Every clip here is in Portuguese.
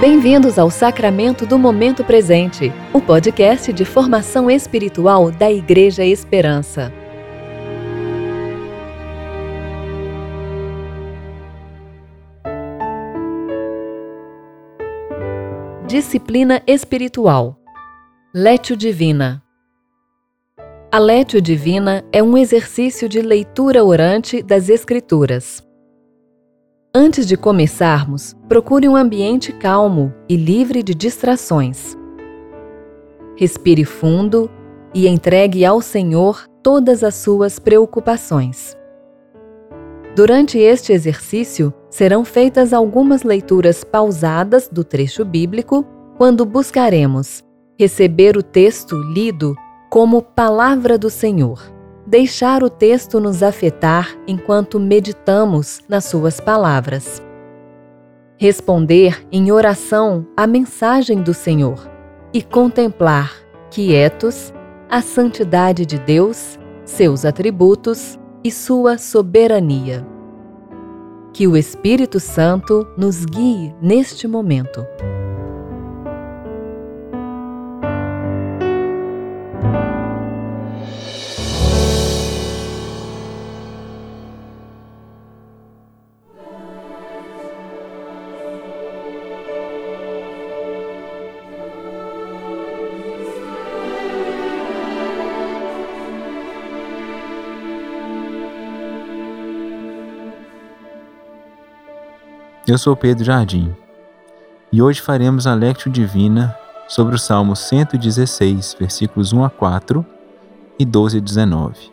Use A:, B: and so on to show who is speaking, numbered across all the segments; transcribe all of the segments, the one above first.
A: Bem-vindos ao Sacramento do Momento Presente, o podcast de formação espiritual da Igreja Esperança. Disciplina espiritual. Létio Divina. A Létio Divina é um exercício de leitura orante das Escrituras. Antes de começarmos, procure um ambiente calmo e livre de distrações. Respire fundo e entregue ao Senhor todas as suas preocupações. Durante este exercício, serão feitas algumas leituras pausadas do trecho bíblico quando buscaremos receber o texto lido como palavra do Senhor deixar o texto nos afetar enquanto meditamos nas suas palavras. Responder em oração à mensagem do Senhor e contemplar, quietos, a santidade de Deus, seus atributos e sua soberania. Que o Espírito Santo nos guie neste momento.
B: Eu sou Pedro Jardim e hoje faremos a Lectio Divina sobre o Salmo 116, versículos 1 a 4 e 12 a 19.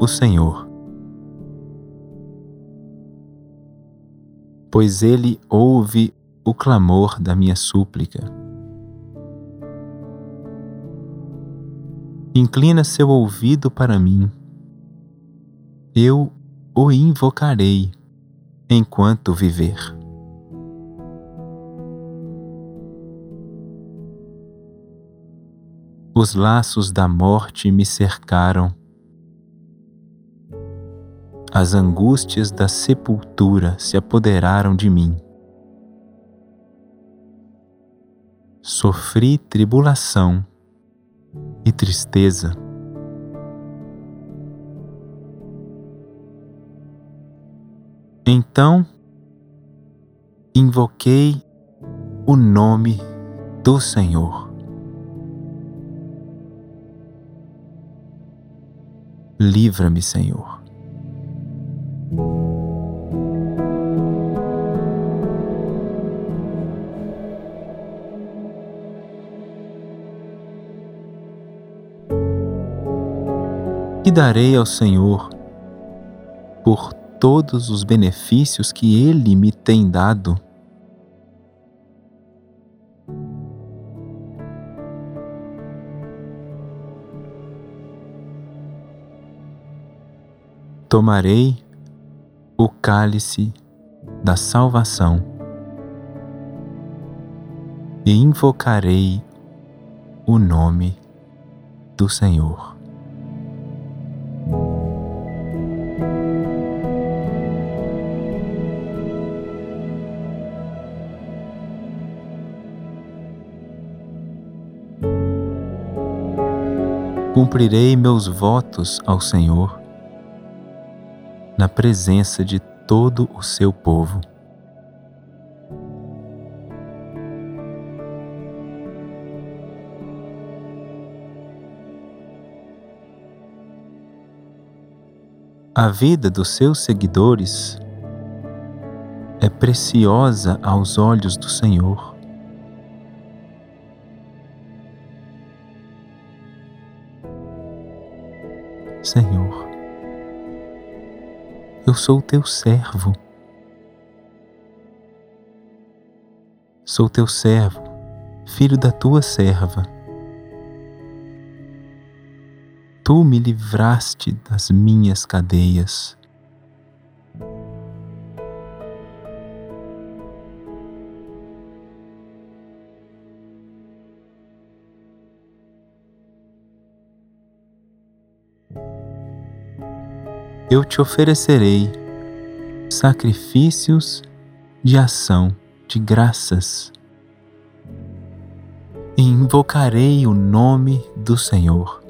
B: O Senhor, pois Ele ouve o clamor da minha súplica. Inclina seu ouvido para mim, eu o invocarei enquanto viver. Os laços da morte me cercaram as angústias da sepultura se apoderaram de mim. Sofri tribulação e tristeza. Então invoquei o nome do Senhor. Livra-me, Senhor. Que darei ao Senhor por todos os benefícios que Ele me tem dado? Tomarei o cálice da salvação e invocarei o nome do Senhor. Cumprirei meus votos ao Senhor na presença de todo o seu povo. A vida dos seus seguidores é preciosa aos olhos do Senhor. Senhor. Eu sou teu servo. Sou teu servo, filho da tua serva. Tu me livraste das minhas cadeias. Eu te oferecerei sacrifícios de ação de graças e invocarei o nome do Senhor.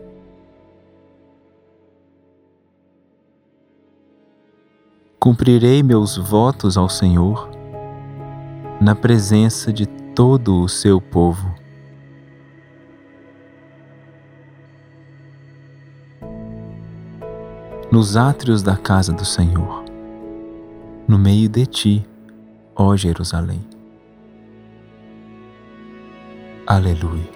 B: Cumprirei meus votos ao Senhor na presença de todo o seu povo. Nos átrios da casa do Senhor, no meio de ti, ó Jerusalém. Aleluia.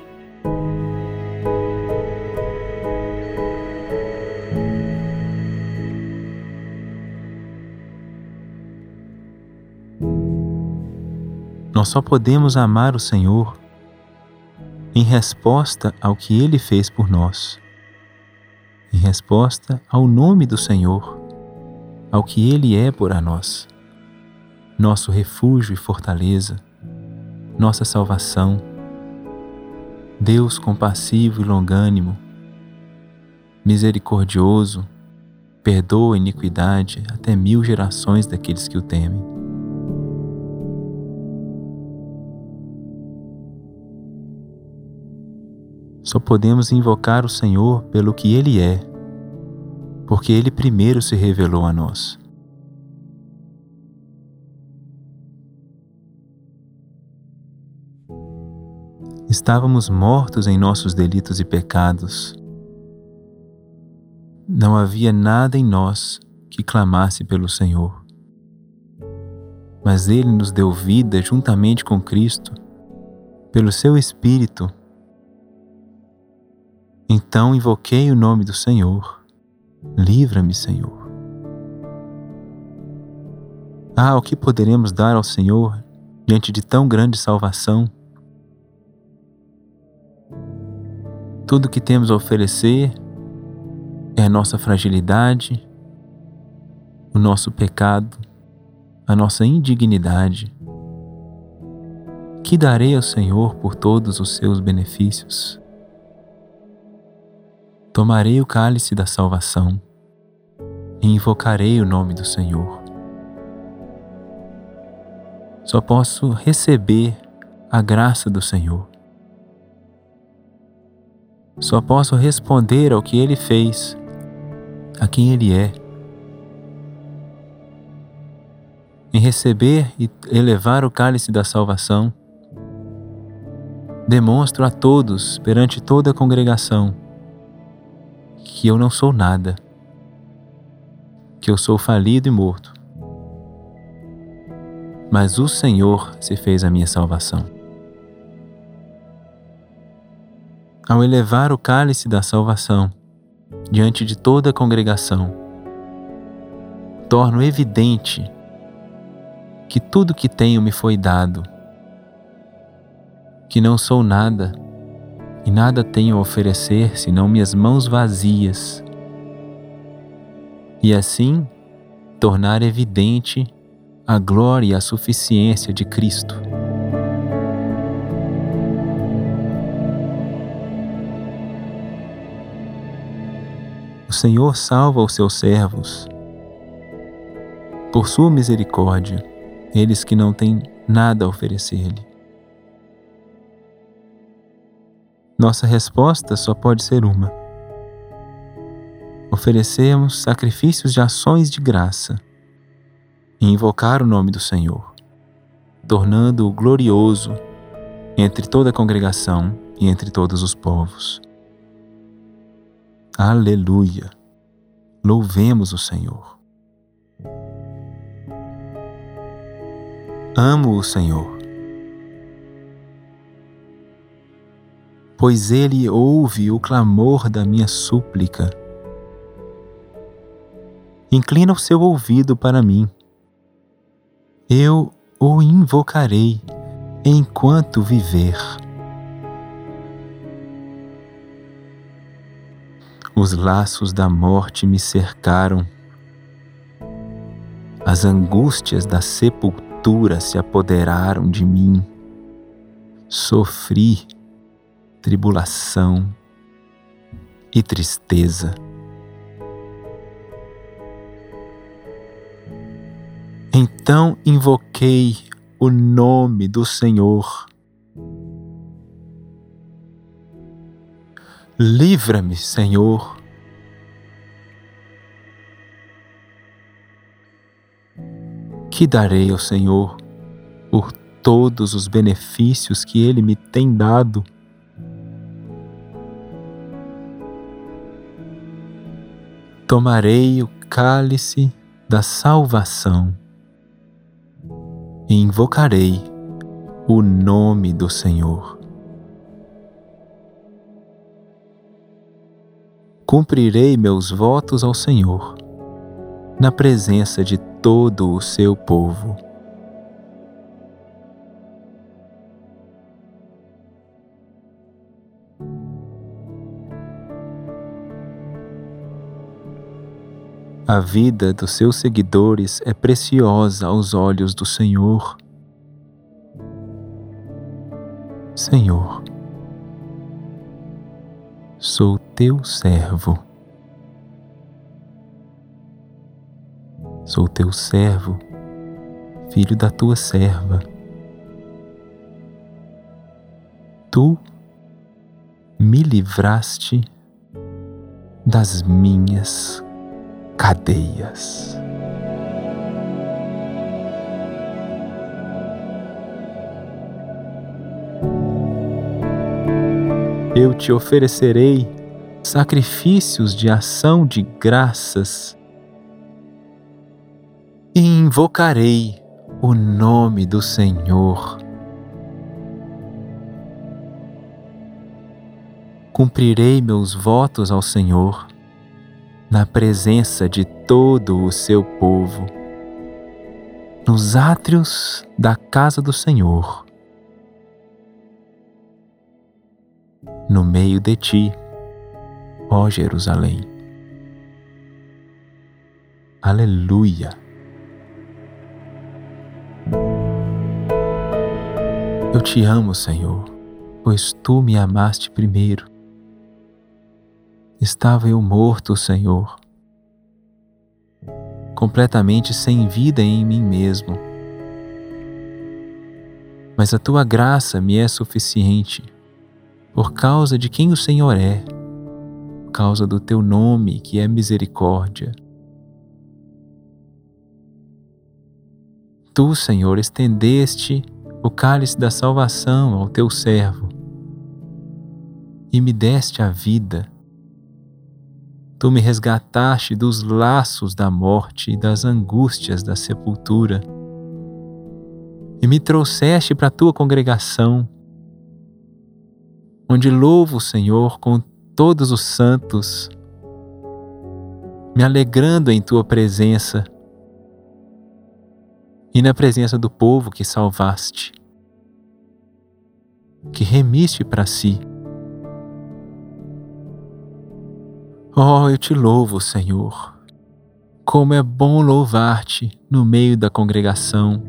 B: Nós só podemos amar o Senhor em resposta ao que Ele fez por nós em resposta ao nome do Senhor, ao que Ele é por a nós, nosso refúgio e fortaleza, nossa salvação, Deus compassivo e longânimo, misericordioso, perdoa a iniquidade até mil gerações daqueles que o temem. Só podemos invocar o Senhor pelo que Ele é, porque Ele primeiro se revelou a nós. Estávamos mortos em nossos delitos e pecados. Não havia nada em nós que clamasse pelo Senhor. Mas Ele nos deu vida juntamente com Cristo, pelo Seu Espírito então invoquei o nome do Senhor. Livra-me, Senhor. Ah, o que poderemos dar ao Senhor diante de tão grande salvação? Tudo que temos a oferecer é a nossa fragilidade, o nosso pecado, a nossa indignidade. Que darei ao Senhor por todos os seus benefícios? Tomarei o cálice da salvação e invocarei o nome do Senhor. Só posso receber a graça do Senhor. Só posso responder ao que Ele fez, a quem Ele é. Em receber e elevar o cálice da salvação, demonstro a todos, perante toda a congregação, que eu não sou nada, que eu sou falido e morto. Mas o Senhor se fez a minha salvação. Ao elevar o cálice da salvação diante de toda a congregação, torno evidente que tudo que tenho me foi dado, que não sou nada e nada tenho a oferecer senão minhas mãos vazias. E assim tornar evidente a glória e a suficiência de Cristo. O Senhor salva os seus servos. Por sua misericórdia, eles que não têm nada a oferecer-lhe. Nossa resposta só pode ser uma. Oferecemos sacrifícios de ações de graça e invocar o nome do Senhor, tornando-o glorioso entre toda a congregação e entre todos os povos. Aleluia! Louvemos o Senhor. Amo o Senhor pois ele ouve o clamor da minha súplica. Inclina o seu ouvido para mim. Eu o invocarei enquanto viver. Os laços da morte me cercaram, as angústias da sepultura se apoderaram de mim. Sofri tribulação e tristeza. Então invoquei o nome do Senhor. Livra-me, Senhor. Que darei ao Senhor por todos os benefícios que Ele me tem dado? Tomarei o cálice da salvação e invocarei o nome do Senhor. Cumprirei meus votos ao Senhor, na presença de todo o seu povo. A vida dos seus seguidores é preciosa aos olhos do Senhor. Senhor, sou teu servo. Sou teu servo, filho da tua serva. Tu me livraste das minhas cadeias. Eu te oferecerei sacrifícios de ação de graças e invocarei o nome do Senhor. Cumprirei meus votos ao Senhor na presença de todo o seu povo, nos átrios da casa do Senhor, no meio de ti, ó Jerusalém. Aleluia. Eu te amo, Senhor, pois tu me amaste primeiro estava eu morto, Senhor, completamente sem vida em mim mesmo. Mas a tua graça me é suficiente por causa de quem o Senhor é, por causa do teu nome que é misericórdia. Tu, Senhor, estendeste o cálice da salvação ao teu servo e me deste a vida Tu me resgataste dos laços da morte e das angústias da sepultura, e me trouxeste para a tua congregação, onde louvo o Senhor com todos os santos, me alegrando em tua presença e na presença do povo que salvaste, que remiste para si Oh, eu te louvo, Senhor. Como é bom louvar-te no meio da congregação.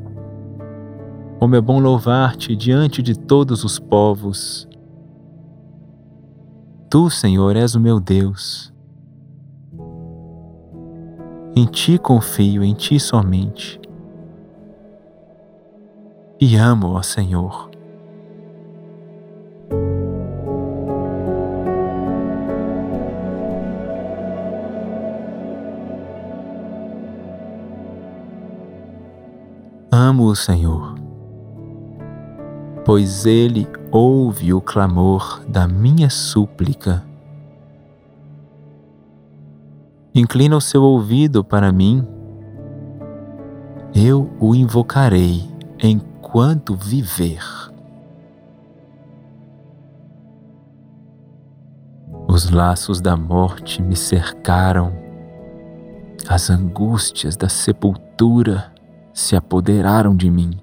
B: Como é bom louvar-te diante de todos os povos. Tu, Senhor, és o meu Deus. Em ti confio, em ti somente. E amo, ó Senhor. O Senhor, pois Ele ouve o clamor da minha súplica. Inclina o seu ouvido para mim, eu o invocarei enquanto viver. Os laços da morte me cercaram, as angústias da sepultura se apoderaram de mim.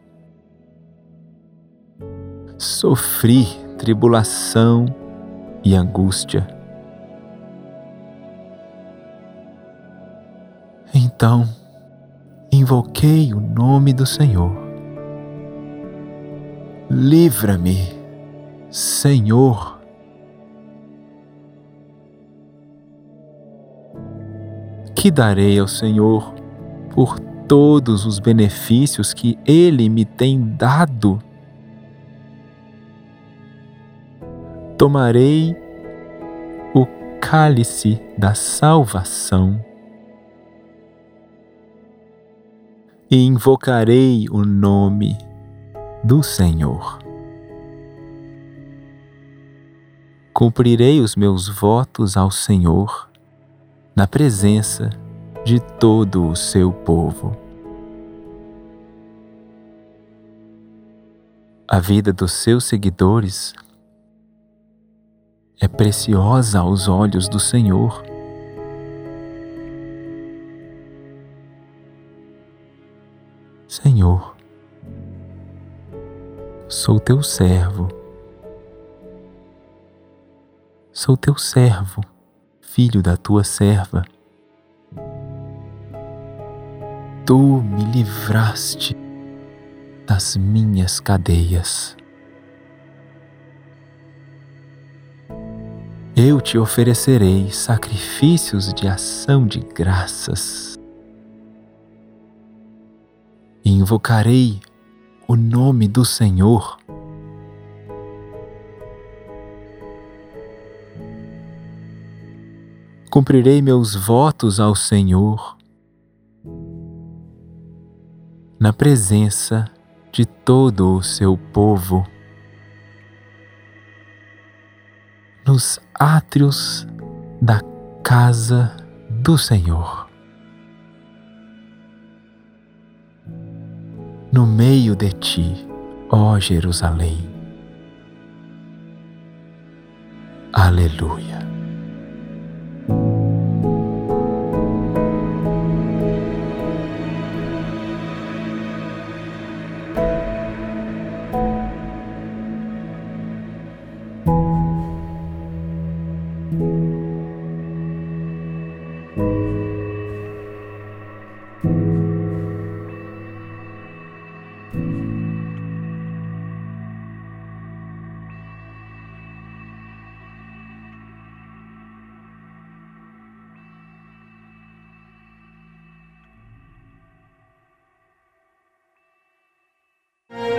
B: sofri tribulação e angústia. Então, invoquei o nome do Senhor. Livra-me, Senhor. Que darei ao Senhor por todos os benefícios que Ele me tem dado? Tomarei o cálice da salvação e invocarei o nome do Senhor. Cumprirei os meus votos ao Senhor na presença de todo o seu povo. A vida dos seus seguidores é preciosa aos olhos do Senhor. Senhor, sou teu servo, sou teu servo, filho da tua serva. Tu me livraste das minhas cadeias. Eu te oferecerei sacrifícios de ação de graças invocarei o nome do Senhor. Cumprirei meus votos ao Senhor na presença de todo o seu povo, nos átrios da casa do Senhor. no meio de ti, ó Jerusalém. Aleluia.